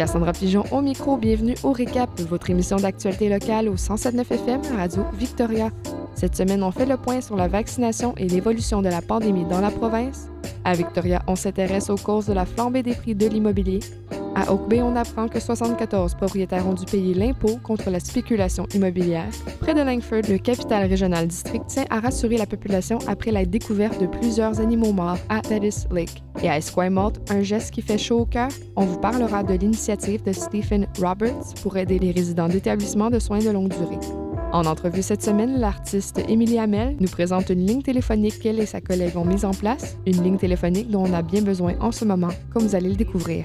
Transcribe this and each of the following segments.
Cassandra Pigeon au micro, bienvenue au Récap, votre émission d'actualité locale au 107.9 FM Radio Victoria. Cette semaine, on fait le point sur la vaccination et l'évolution de la pandémie dans la province. À Victoria, on s'intéresse aux causes de la flambée des prix de l'immobilier. À Oak Bay, on apprend que 74 propriétaires ont dû payer l'impôt contre la spéculation immobilière. Près de Langford, le capital régional district tient à rassurer la population après la découverte de plusieurs animaux morts à Bettis Lake. Et à Esquimalt, un geste qui fait chaud au cœur, on vous parlera de l'initiative de Stephen Roberts pour aider les résidents d'établissements de soins de longue durée. En entrevue cette semaine, l'artiste Émilie Hamel nous présente une ligne téléphonique qu'elle et sa collègue ont mise en place, une ligne téléphonique dont on a bien besoin en ce moment, comme vous allez le découvrir.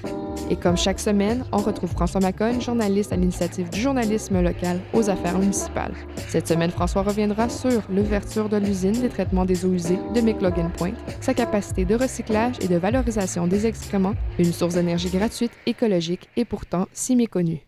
Et comme chaque semaine, on retrouve François Maconne, journaliste à l'initiative du journalisme local aux affaires municipales. Cette semaine, François reviendra sur l'ouverture de l'usine des traitements des eaux usées de McLogan Point, sa capacité de recyclage et de valorisation des excréments, une source d'énergie gratuite, écologique et pourtant si méconnue.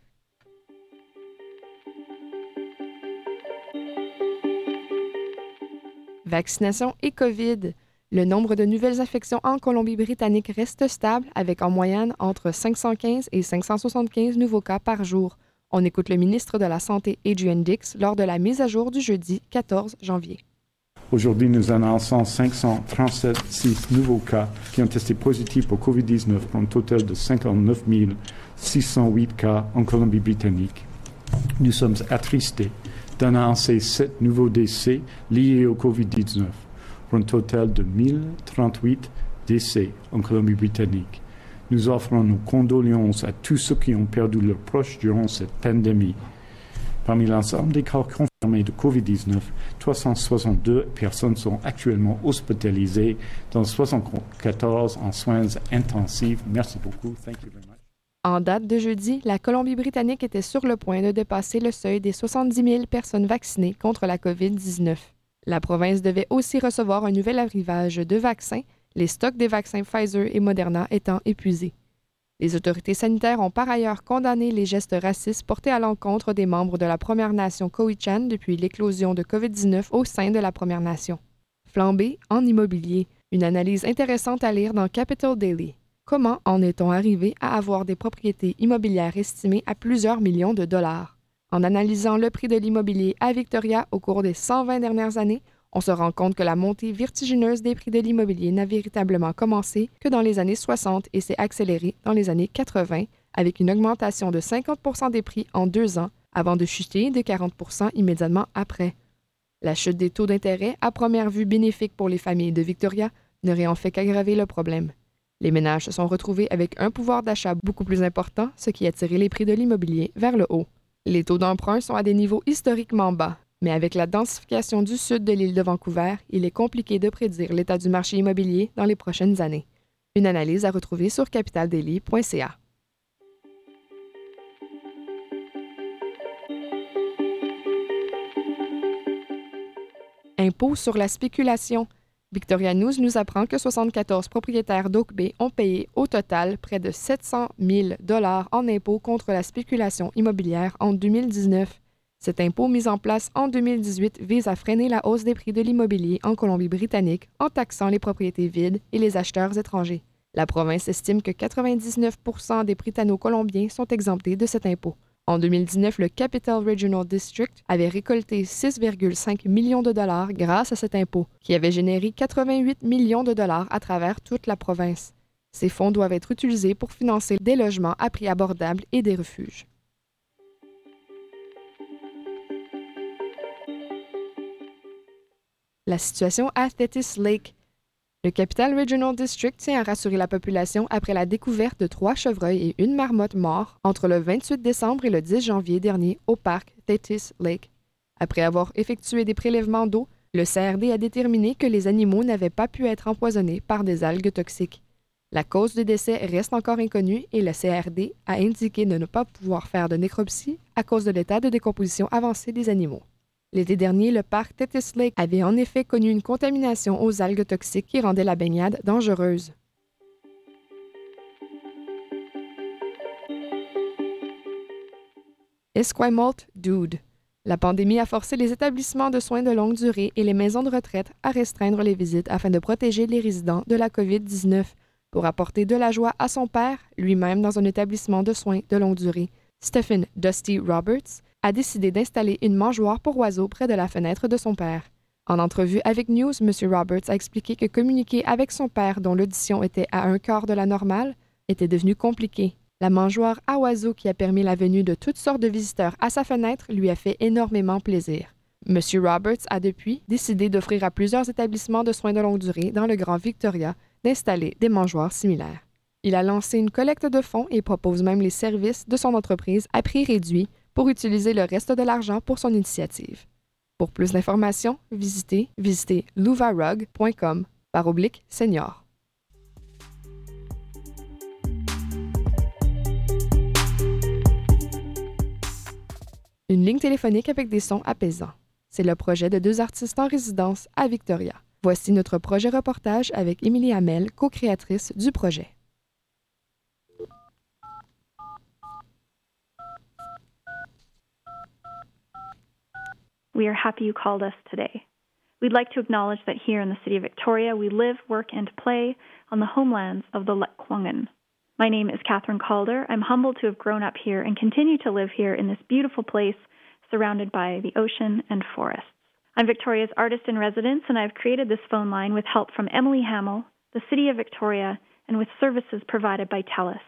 Vaccination et COVID. Le nombre de nouvelles infections en Colombie-Britannique reste stable, avec en moyenne entre 515 et 575 nouveaux cas par jour. On écoute le ministre de la Santé, Adrian Dix, lors de la mise à jour du jeudi 14 janvier. Aujourd'hui, nous annonçons 537 nouveaux cas qui ont testé positifs pour COVID-19 pour un total de 59 608 cas en Colombie-Britannique. Nous sommes attristés d'annoncer sept nouveaux décès liés au COVID-19 pour un total de 1038 décès en Colombie-Britannique. Nous offrons nos condoléances à tous ceux qui ont perdu leurs proches durant cette pandémie. Parmi l'ensemble des cas confirmés de COVID-19, 362 personnes sont actuellement hospitalisées, dont 74 en soins intensifs. Merci beaucoup. Thank you very much. En date de jeudi, la Colombie-Britannique était sur le point de dépasser le seuil des 70 000 personnes vaccinées contre la COVID-19. La province devait aussi recevoir un nouvel arrivage de vaccins, les stocks des vaccins Pfizer et Moderna étant épuisés. Les autorités sanitaires ont par ailleurs condamné les gestes racistes portés à l'encontre des membres de la Première Nation Cowichan depuis l'éclosion de COVID-19 au sein de la Première Nation. Flambée en immobilier, une analyse intéressante à lire dans Capital Daily. Comment en est-on arrivé à avoir des propriétés immobilières estimées à plusieurs millions de dollars? En analysant le prix de l'immobilier à Victoria au cours des 120 dernières années, on se rend compte que la montée vertigineuse des prix de l'immobilier n'a véritablement commencé que dans les années 60 et s'est accélérée dans les années 80 avec une augmentation de 50% des prix en deux ans avant de chuter de 40% immédiatement après. La chute des taux d'intérêt, à première vue bénéfique pour les familles de Victoria, n'aurait en fait qu'aggraver le problème. Les ménages se sont retrouvés avec un pouvoir d'achat beaucoup plus important, ce qui a tiré les prix de l'immobilier vers le haut. Les taux d'emprunt sont à des niveaux historiquement bas, mais avec la densification du sud de l'île de Vancouver, il est compliqué de prédire l'état du marché immobilier dans les prochaines années. Une analyse à retrouver sur capitaldaily.ca. Impôt sur la spéculation. Victoria News nous apprend que 74 propriétaires d'Oak Bay ont payé au total près de 700 000 dollars en impôts contre la spéculation immobilière en 2019. Cet impôt mis en place en 2018 vise à freiner la hausse des prix de l'immobilier en Colombie-Britannique en taxant les propriétés vides et les acheteurs étrangers. La province estime que 99% des Britanno-Colombiens sont exemptés de cet impôt. En 2019, le Capital Regional District avait récolté 6,5 millions de dollars grâce à cet impôt, qui avait généré 88 millions de dollars à travers toute la province. Ces fonds doivent être utilisés pour financer des logements à prix abordable et des refuges. La situation à Thetis Lake le Capital Regional District tient à rassurer la population après la découverte de trois chevreuils et une marmotte morts entre le 28 décembre et le 10 janvier dernier au parc Thetis Lake. Après avoir effectué des prélèvements d'eau, le CRD a déterminé que les animaux n'avaient pas pu être empoisonnés par des algues toxiques. La cause du décès reste encore inconnue et le CRD a indiqué de ne pas pouvoir faire de nécropsie à cause de l'état de décomposition avancé des animaux. L'été dernier, le parc Tetis Lake avait en effet connu une contamination aux algues toxiques qui rendait la baignade dangereuse. Esquimalt Dude. La pandémie a forcé les établissements de soins de longue durée et les maisons de retraite à restreindre les visites afin de protéger les résidents de la COVID-19 pour apporter de la joie à son père, lui-même dans un établissement de soins de longue durée. Stephen Dusty Roberts a décidé d'installer une mangeoire pour oiseaux près de la fenêtre de son père. En entrevue avec News, M. Roberts a expliqué que communiquer avec son père, dont l'audition était à un quart de la normale, était devenu compliqué. La mangeoire à oiseaux qui a permis la venue de toutes sortes de visiteurs à sa fenêtre lui a fait énormément plaisir. M. Roberts a depuis décidé d'offrir à plusieurs établissements de soins de longue durée dans le Grand Victoria d'installer des mangeoires similaires. Il a lancé une collecte de fonds et propose même les services de son entreprise à prix réduit pour utiliser le reste de l'argent pour son initiative. Pour plus d'informations, visitez, visitez louvarug.com par oblique senior. Une ligne téléphonique avec des sons apaisants. C'est le projet de deux artistes en résidence à Victoria. Voici notre projet reportage avec Émilie Hamel, co-créatrice du projet. We are happy you called us today. We'd like to acknowledge that here in the city of Victoria, we live, work, and play on the homelands of the Lekwungen. My name is Catherine Calder. I'm humbled to have grown up here and continue to live here in this beautiful place surrounded by the ocean and forests. I'm Victoria's artist in residence, and I've created this phone line with help from Emily Hamill, the City of Victoria, and with services provided by TELUS.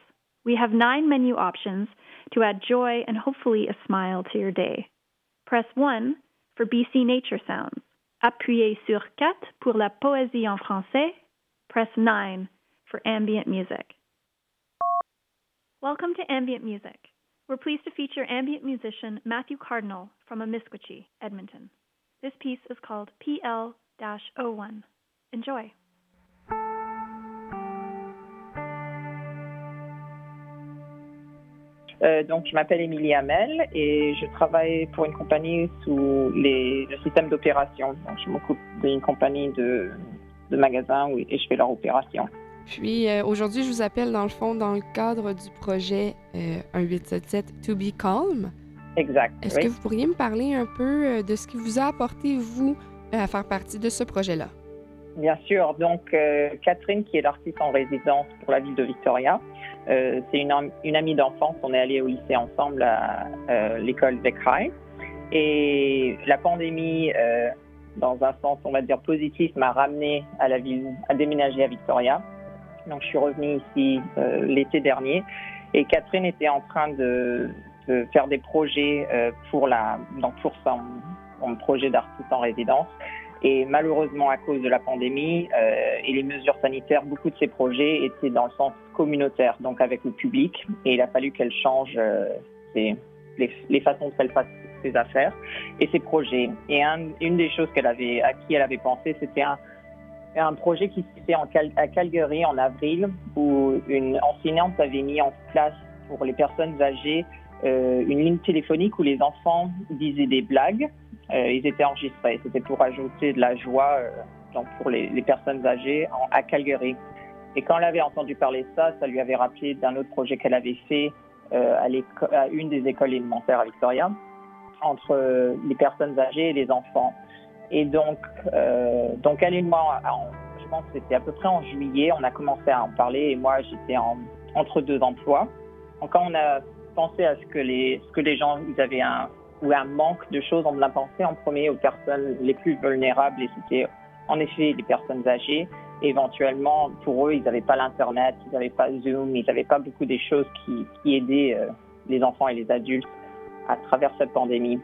We have nine menu options to add joy and hopefully a smile to your day. Press 1 for BC Nature Sounds. Appuyez sur 4 pour la poésie en français. Press 9 for ambient music. Welcome to Ambient Music. We're pleased to feature ambient musician Matthew Cardinal from Amiskwaci, Edmonton. This piece is called PL 01. Enjoy. Euh, donc, je m'appelle Émilie Hamel et je travaille pour une compagnie sous les, le système d'opération. Donc, je m'occupe d'une compagnie de, de magasins où, et je fais leur opération. Puis euh, aujourd'hui, je vous appelle dans le fond dans le cadre du projet euh, 1877 To Be Calm. Exact. Est-ce oui. que vous pourriez me parler un peu euh, de ce qui vous a apporté, vous, à faire partie de ce projet-là? Bien sûr. Donc, euh, Catherine, qui est l'artiste en résidence pour la ville de Victoria, euh, c'est une, am- une amie d'enfance. On est allés au lycée ensemble à euh, l'école High. Et la pandémie, euh, dans un sens, on va dire positif, m'a ramené à la ville, à déménager à Victoria. Donc, je suis revenue ici l'été dernier. Et Catherine était en train de, faire des projets pour, la, donc pour son projet d'artiste en résidence. Et malheureusement, à cause de la pandémie euh, et les mesures sanitaires, beaucoup de ces projets étaient dans le sens communautaire, donc avec le public. Et il a fallu qu'elle change euh, les, les façons dont elle fasse ses affaires et ses projets. Et un- une des choses qu'elle avait, à qui elle avait pensé, c'était un, un projet qui en Cal- à Calgary en avril, où une enseignante avait mis en place pour les personnes âgées euh, une ligne téléphonique où les enfants disaient des blagues ils étaient enregistrés. C'était pour ajouter de la joie euh, donc pour les, personnes âgées à Calgary. Et quand elle avait entendu parler de ça, ça lui avait rappelé d'un autre projet qu'elle avait fait euh, à, une des écoles élémentaires à Victoria, entre euh, les personnes âgées et les enfants. Et donc, euh, donc elle et moi, je pense que c'était à peu près en juillet, on a commencé à en parler et moi j'étais en, entre deux emplois. Donc quand on a pensé à ce que les, ce que les gens, ils avaient un, ou un manque de choses, on a pensé en premier aux personnes les plus vulnérables et c'était en effet les personnes âgées. Éventuellement, pour eux, ils n'avaient pas l'Internet, ils n'avaient pas Zoom, ils n'avaient pas beaucoup des choses qui, aidaient euh, les enfants et les adultes à travers cette pandémie.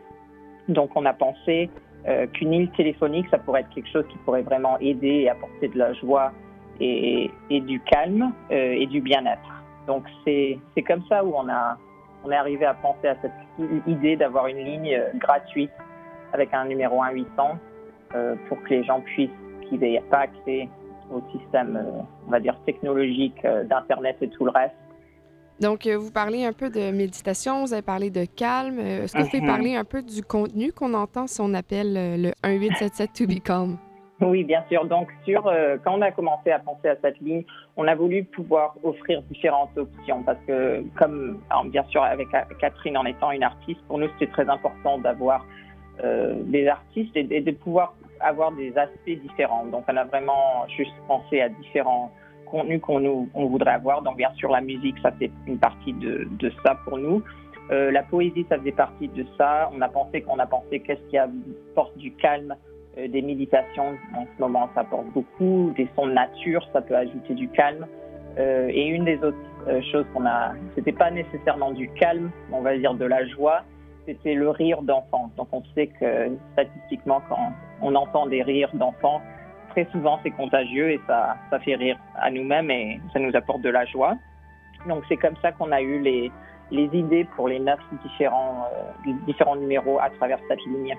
Donc on a pensé euh, qu'une île téléphonique, ça pourrait être quelque chose qui pourrait vraiment aider et apporter de la joie et, du calme euh, et du bien-être. Donc c'est comme ça où on a on est arrivé à penser à cette idée d'avoir une ligne euh, gratuite avec un numéro 1-800 euh, pour que les gens puissent, qui n'aient pas accès au système, euh, on va dire, technologique euh, d'Internet et tout le reste. Donc, vous parlez un peu de méditation, vous avez parlé de calme. Est-ce que vous pouvez Mhm. parler un peu du contenu qu'on entend si on appelle le 1877 To Be Calm? Oui, bien sûr. Donc, sur, euh, quand on a commencé à penser à cette ligne, on a voulu pouvoir offrir différentes options parce que, comme bien sûr avec Catherine en étant une artiste, pour nous c'était très important d'avoir euh, des artistes et, de pouvoir avoir des aspects différents. Donc, on a vraiment juste pensé à différents contenus qu'on nous on voudrait avoir. Donc, bien sûr, la musique, ça c'est une partie de, de ça pour nous. Euh, la poésie, ça faisait partie de ça. On a pensé qu'on a pensé qu'est-ce qui apporte du calme euh, des méditations, en ce moment, ça apporte beaucoup. Des sons de nature, ça peut ajouter du calme. Euh, et une des autres euh, choses qu'on a, c'était pas nécessairement du calme, on va dire de la joie, c'était le rire d'enfants. Donc on sait que statistiquement, quand on entend des rires d'enfants, très souvent c'est contagieux et ça, fait rire à nous-mêmes et ça nous apporte de la joie. Donc c'est comme ça qu'on a eu les, idées pour les neuf différents numéros à travers cette ligne.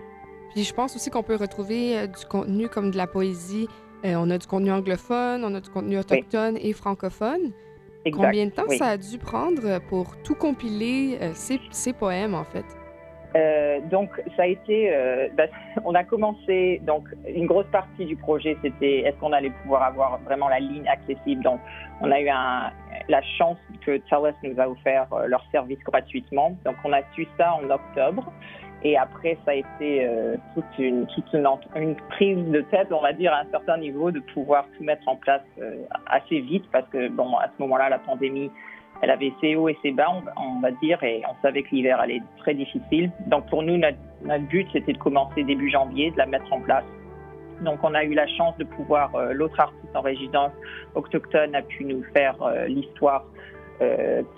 Puis je pense aussi qu'on peut retrouver euh, du contenu comme de la poésie. Euh, on a du contenu anglophone, on a du contenu autochtone et francophone. Combien de temps ça a dû prendre pour tout compiler euh, ces, poèmes, en fait? donc, ça a été. Ben, on a commencé. Donc, une grosse partie du projet, c'était est-ce qu'on allait pouvoir avoir vraiment la ligne accessible? Donc, on a eu la chance que TELUS nous a offert leur service gratuitement. Donc, on a su ça en octobre. Et après, ça a été euh, toute, une, toute une, prise de tête, on va dire, à un certain niveau, de pouvoir tout mettre en place euh, assez vite, parce que, bon, à ce moment-là, la pandémie, elle avait ses hauts et ses bas, on, va dire, et on savait que l'hiver allait être très difficile. Donc, pour nous, notre, but, c'était de commencer début janvier, de la mettre en place. Donc, on a eu la chance de pouvoir, euh, l'autre artiste en résidence autochtone a pu nous faire l'histoire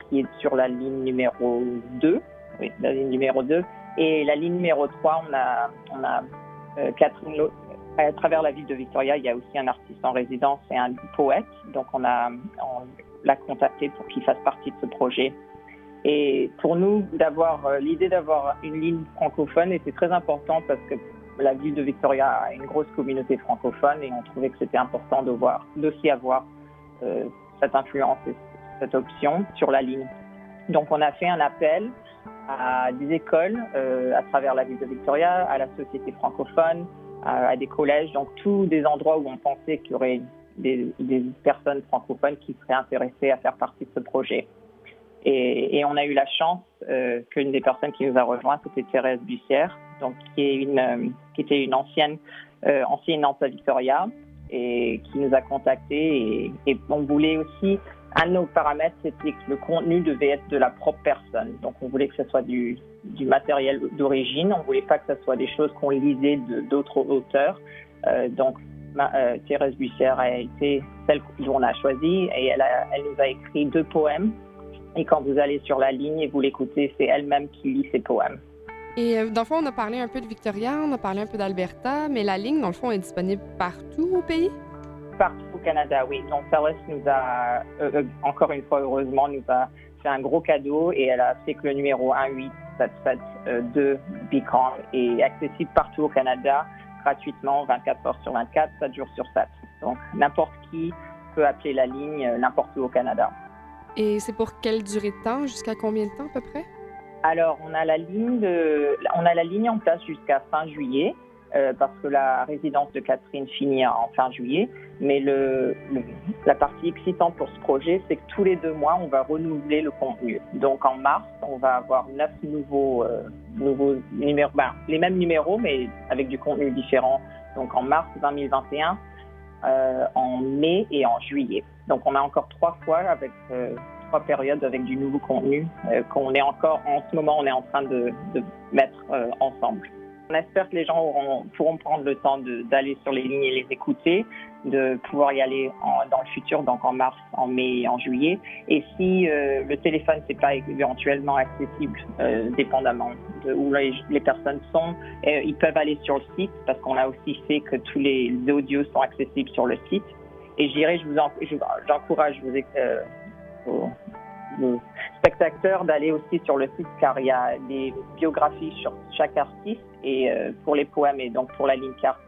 qui est sur la ligne numéro 2, oui, la ligne numéro 2. Et la ligne numéro 3, on a, a euh, Catherine à travers la ville de Victoria, il y a aussi un artiste en résidence et un poète. Donc on l'a contacté pour qu'il fasse partie de ce projet. Et pour nous, euh, l'idée d'avoir une ligne francophone était très important parce que la ville de Victoria a une grosse communauté francophone et on trouvait que c'était important d'aussi avoir euh, cette influence et cette option sur la ligne. Donc on a fait un appel à des écoles euh, à travers la ville de Victoria, à la société francophone, à, des collèges, donc tous des endroits où on pensait qu'il y aurait des, personnes francophones qui seraient intéressées à faire partie de ce projet. Et, on a eu la chance euh, qu'une des personnes qui nous a rejoints, c'était Thérèse Bussière, donc qui, est une, euh, qui était une ancienne euh, enseignante à Victoria et qui nous a contactés. Et, et on voulait aussi un de nos paramètres, c'était que le contenu devait être de la propre personne. Donc, on voulait que ce soit du, du matériel d'origine. On voulait pas que ce soit des choses qu'on lisait d'autres auteurs. Euh, donc, euh, Thérèse Bussière a été celle qu'on a choisie et elle, elle nous a écrit deux poèmes. Et quand vous allez sur la ligne et vous l'écoutez, c'est elle-même qui lit ces poèmes. Et euh, dans le fond, on a parlé un peu de Victoria, on a parlé un peu d'Alberta, mais la ligne, dans le fond, est disponible partout au pays? partout au Canada, oui. Donc Thales nous a, euh, euh, encore une fois, heureusement, nous a fait un gros cadeau et elle a fait que le numéro 1877 de Beacon est accessible partout au Canada, gratuitement, 24 heures sur 24, 7 jours sur 7. Donc n'importe qui peut appeler la ligne euh, n'importe où au Canada. Et c'est pour quelle durée de temps, jusqu'à combien de temps à peu près? Alors, on a la ligne, de, on a la ligne en place jusqu'à fin juillet. Euh, parce que la résidence de Catherine finit en fin juillet. Mais le, la partie excitante pour ce projet, c'est que tous les deux mois, on va renouveler le contenu. Donc en mars, on va avoir neuf nouveaux, euh, nouveaux numéros, ben, les mêmes numéros, mais avec du contenu différent. Donc en mars 2021, euh, en mai et en juillet. Donc on a encore trois fois avec trois périodes avec du nouveau contenu qu'on est encore en ce moment on est en train de, de mettre ensemble. On espère que les gens pourront prendre le temps d'aller sur les lignes et les écouter, de pouvoir y aller dans le futur, donc en mars, en mai et en juillet. Et si euh, le téléphone n'est pas éventuellement accessible, euh, dépendamment de où les, personnes sont, euh, ils peuvent aller sur le site parce qu'on a aussi fait que tous les audios sont accessibles sur le site. Et je dirais, je vous j'encourage vous, spectateurs d'aller aussi sur le site car il y a des biographies sur chaque artiste et euh, pour les poèmes et donc pour la ligne 4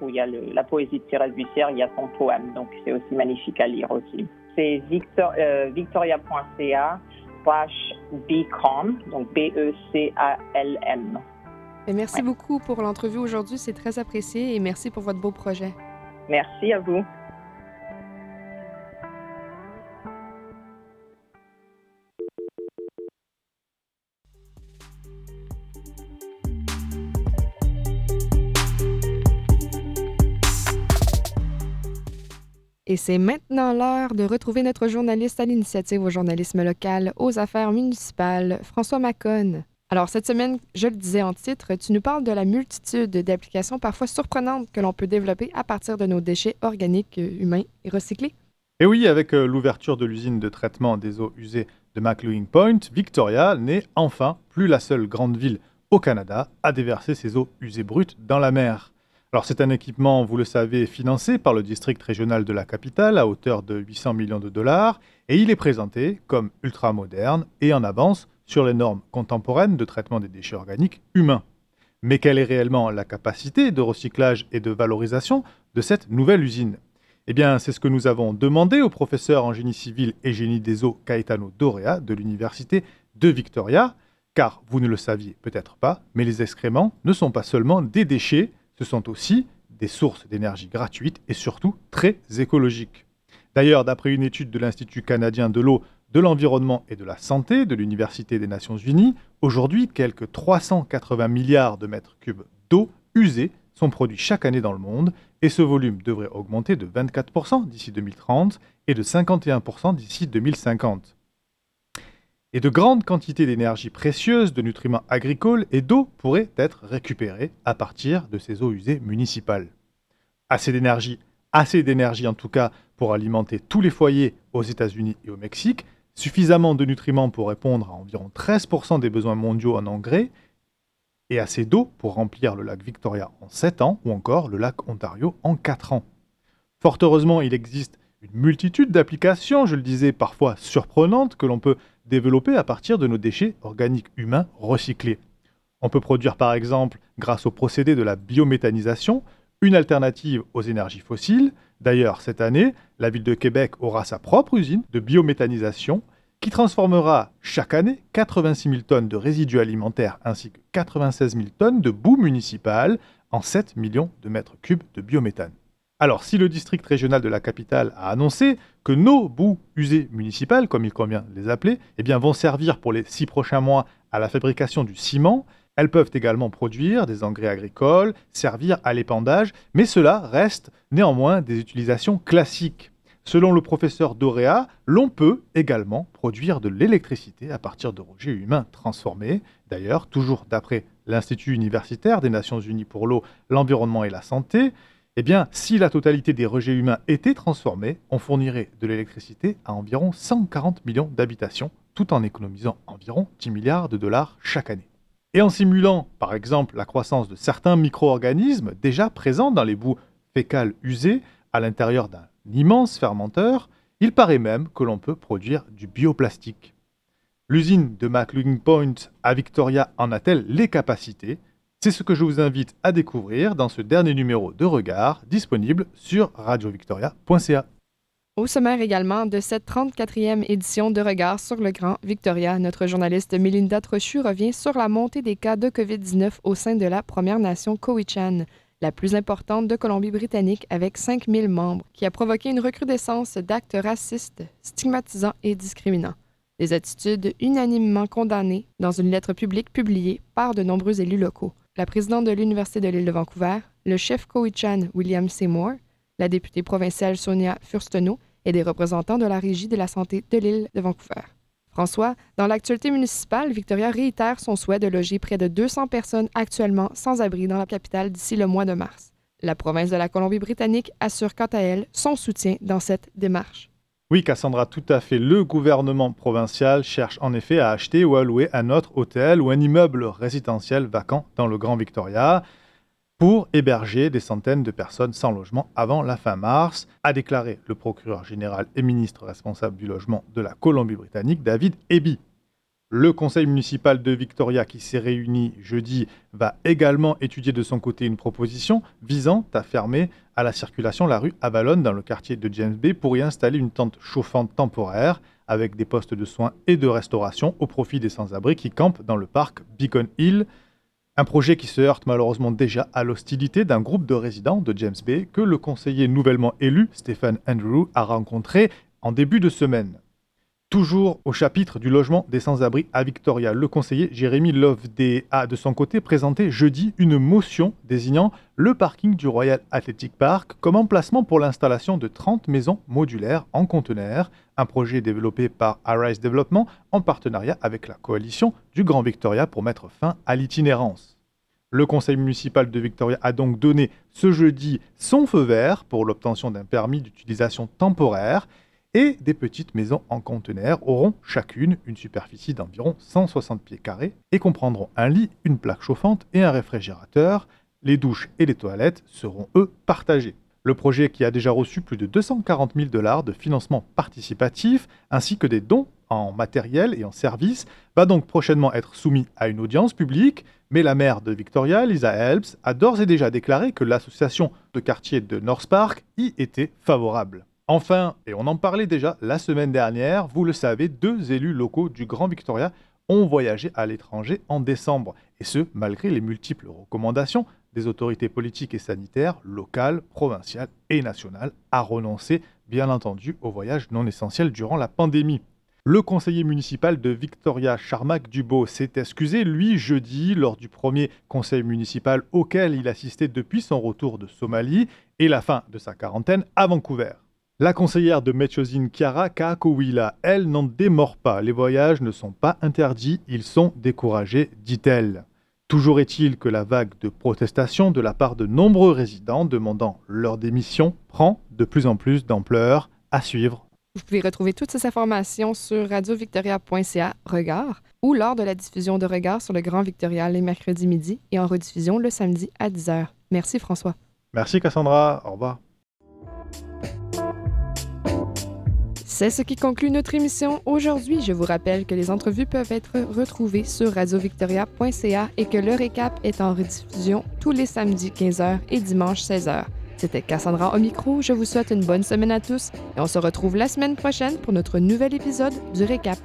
où il y a la poésie de Thérèse Bussière, il y a son poème, donc c'est aussi magnifique à lire aussi. C'est victor, euh, victoria.ca slash becalm, donc B-E-C-A-L-M. Merci beaucoup pour l'entrevue aujourd'hui, c'est très apprécié et merci pour votre beau projet. Merci à vous. Et c'est maintenant l'heure de retrouver notre journaliste à l'initiative au journalisme local, aux affaires municipales, François Macon. Alors, cette semaine, je le disais en titre, tu nous parles de la multitude d'applications parfois surprenantes que l'on peut développer à partir de nos déchets organiques, euh, humains et recyclés. Et oui, avec euh, l'ouverture de l'usine de traitement des eaux usées de McLean Point, Victoria n'est enfin plus la seule grande ville au Canada à déverser ses eaux usées brutes dans la mer. Alors c'est un équipement, vous le savez, financé par le district régional de la capitale à hauteur de 800 millions de dollars et il est présenté comme ultra moderne et en avance sur les normes contemporaines de traitement des déchets organiques humains. Mais quelle est réellement la capacité de recyclage et de valorisation de cette nouvelle usine? Eh bien, c'est ce que nous avons demandé au professeur en génie civil et génie des eaux Caetano Dorea de l'université de Victoria, car vous ne le saviez peut-être pas, mais les excréments ne sont pas seulement des déchets, ce sont aussi des sources d'énergie gratuites et surtout très écologiques. D'ailleurs, d'après une étude de l'Institut canadien de l'eau, de l'environnement et de la santé de l'Université des Nations Unies, aujourd'hui, quelques 380 milliards de mètres cubes d'eau usée sont produits chaque année dans le monde, et ce volume devrait augmenter de 24% d'ici 2030 et de 51% d'ici 2050 et de grandes quantités d'énergie précieuse, de nutriments agricoles et d'eau pourraient être récupérées à partir de ces eaux usées municipales. Assez d'énergie, assez d'énergie en tout cas pour alimenter tous les foyers aux États-Unis et au Mexique, suffisamment de nutriments pour répondre à environ 13% des besoins mondiaux en engrais, et assez d'eau pour remplir le lac Victoria en 7 ans ou encore le lac Ontario en 4 ans. Fort heureusement, il existe une multitude d'applications, je le disais parfois surprenantes, que l'on peut développés à partir de nos déchets organiques humains recyclés. On peut produire par exemple, grâce au procédé de la biométhanisation, une alternative aux énergies fossiles. D'ailleurs, cette année, la ville de Québec aura sa propre usine de biométhanisation qui transformera chaque année 86 000 tonnes de résidus alimentaires ainsi que 96 000 tonnes de boue municipale en 7 millions de mètres cubes de biométhane. Alors, si le district régional de la capitale a annoncé que nos boues usées municipales, comme il convient de les appeler, eh vont servir pour les six prochains mois à la fabrication du ciment, elles peuvent également produire des engrais agricoles, servir à l'épandage, mais cela reste néanmoins des utilisations classiques. Selon le professeur Dorea, l'on peut également produire de l'électricité à partir de rejets humains transformés. D'ailleurs, toujours d'après l'Institut universitaire des Nations Unies pour l'eau, l'environnement et la santé, eh bien, si la totalité des rejets humains était transformée, on fournirait de l'électricité à environ 140 millions d'habitations, tout en économisant environ 10 milliards de dollars chaque année. Et en simulant, par exemple, la croissance de certains micro-organismes déjà présents dans les boues fécales usées à l'intérieur d'un immense fermenteur, il paraît même que l'on peut produire du bioplastique. L'usine de McLean Point à Victoria en a-t-elle les capacités? C'est ce que je vous invite à découvrir dans ce dernier numéro de Regard, disponible sur radiovictoria.ca. Au sommaire également de cette 34e édition de Regard sur le Grand Victoria, notre journaliste Melinda Trochu revient sur la montée des cas de COVID-19 au sein de la Première Nation Cowichan, la plus importante de Colombie-Britannique avec 5000 membres, qui a provoqué une recrudescence d'actes racistes, stigmatisants et discriminants. Des attitudes unanimement condamnées dans une lettre publique publiée par de nombreux élus locaux la présidente de l'Université de l'île de Vancouver, le chef Cowichan William Seymour, la députée provinciale Sonia Furstenau et des représentants de la Régie de la santé de l'île de Vancouver. François, dans l'actualité municipale, Victoria réitère son souhait de loger près de 200 personnes actuellement sans abri dans la capitale d'ici le mois de mars. La province de la Colombie-Britannique assure quant à elle son soutien dans cette démarche. Oui, Cassandra, tout à fait. Le gouvernement provincial cherche en effet à acheter ou à louer un autre hôtel ou un immeuble résidentiel vacant dans le Grand Victoria pour héberger des centaines de personnes sans logement avant la fin mars, a déclaré le procureur général et ministre responsable du logement de la Colombie-Britannique, David Eby. Le conseil municipal de Victoria, qui s'est réuni jeudi, va également étudier de son côté une proposition visant à fermer à la circulation la rue Avalon dans le quartier de James Bay pour y installer une tente chauffante temporaire avec des postes de soins et de restauration au profit des sans-abri qui campent dans le parc Beacon Hill. Un projet qui se heurte malheureusement déjà à l'hostilité d'un groupe de résidents de James Bay que le conseiller nouvellement élu, Stephen Andrew, a rencontré en début de semaine. Toujours au chapitre du logement des sans-abri à Victoria, le conseiller Jérémy Loveday a de son côté présenté jeudi une motion désignant le parking du Royal Athletic Park comme emplacement pour l'installation de 30 maisons modulaires en conteneurs, un projet développé par Arise Development en partenariat avec la coalition du Grand Victoria pour mettre fin à l'itinérance. Le conseil municipal de Victoria a donc donné ce jeudi son feu vert pour l'obtention d'un permis d'utilisation temporaire et des petites maisons en conteneur auront chacune une superficie d'environ 160 pieds carrés et comprendront un lit, une plaque chauffante et un réfrigérateur. Les douches et les toilettes seront eux partagées. Le projet qui a déjà reçu plus de 240 000 dollars de financement participatif ainsi que des dons en matériel et en services va donc prochainement être soumis à une audience publique, mais la maire de Victoria, Lisa Helps, a d'ores et déjà déclaré que l'association de quartier de North Park y était favorable. Enfin, et on en parlait déjà la semaine dernière, vous le savez, deux élus locaux du Grand Victoria ont voyagé à l'étranger en décembre, et ce, malgré les multiples recommandations des autorités politiques et sanitaires locales, provinciales et nationales à renoncer, bien entendu, aux voyages non essentiels durant la pandémie. Le conseiller municipal de Victoria, Charmac Dubo, s'est excusé, lui, jeudi, lors du premier conseil municipal auquel il assistait depuis son retour de Somalie et la fin de sa quarantaine à Vancouver. La conseillère de Metchosine Kiara Kaakowila, elle, n'en démord pas. Les voyages ne sont pas interdits, ils sont découragés, dit-elle. Toujours est-il que la vague de protestation de la part de nombreux résidents demandant leur démission prend de plus en plus d'ampleur à suivre. Vous pouvez retrouver toutes ces informations sur radiovictoria.ca Regard ou lors de la diffusion de Regard sur le Grand Victoria les mercredis midi et en rediffusion le samedi à 10h. Merci François. Merci Cassandra, au revoir. C'est ce qui conclut notre émission aujourd'hui. Je vous rappelle que les entrevues peuvent être retrouvées sur radiovictoria.ca et que le récap est en rediffusion tous les samedis 15h et dimanche 16h. C'était Cassandra au micro. Je vous souhaite une bonne semaine à tous et on se retrouve la semaine prochaine pour notre nouvel épisode du récap.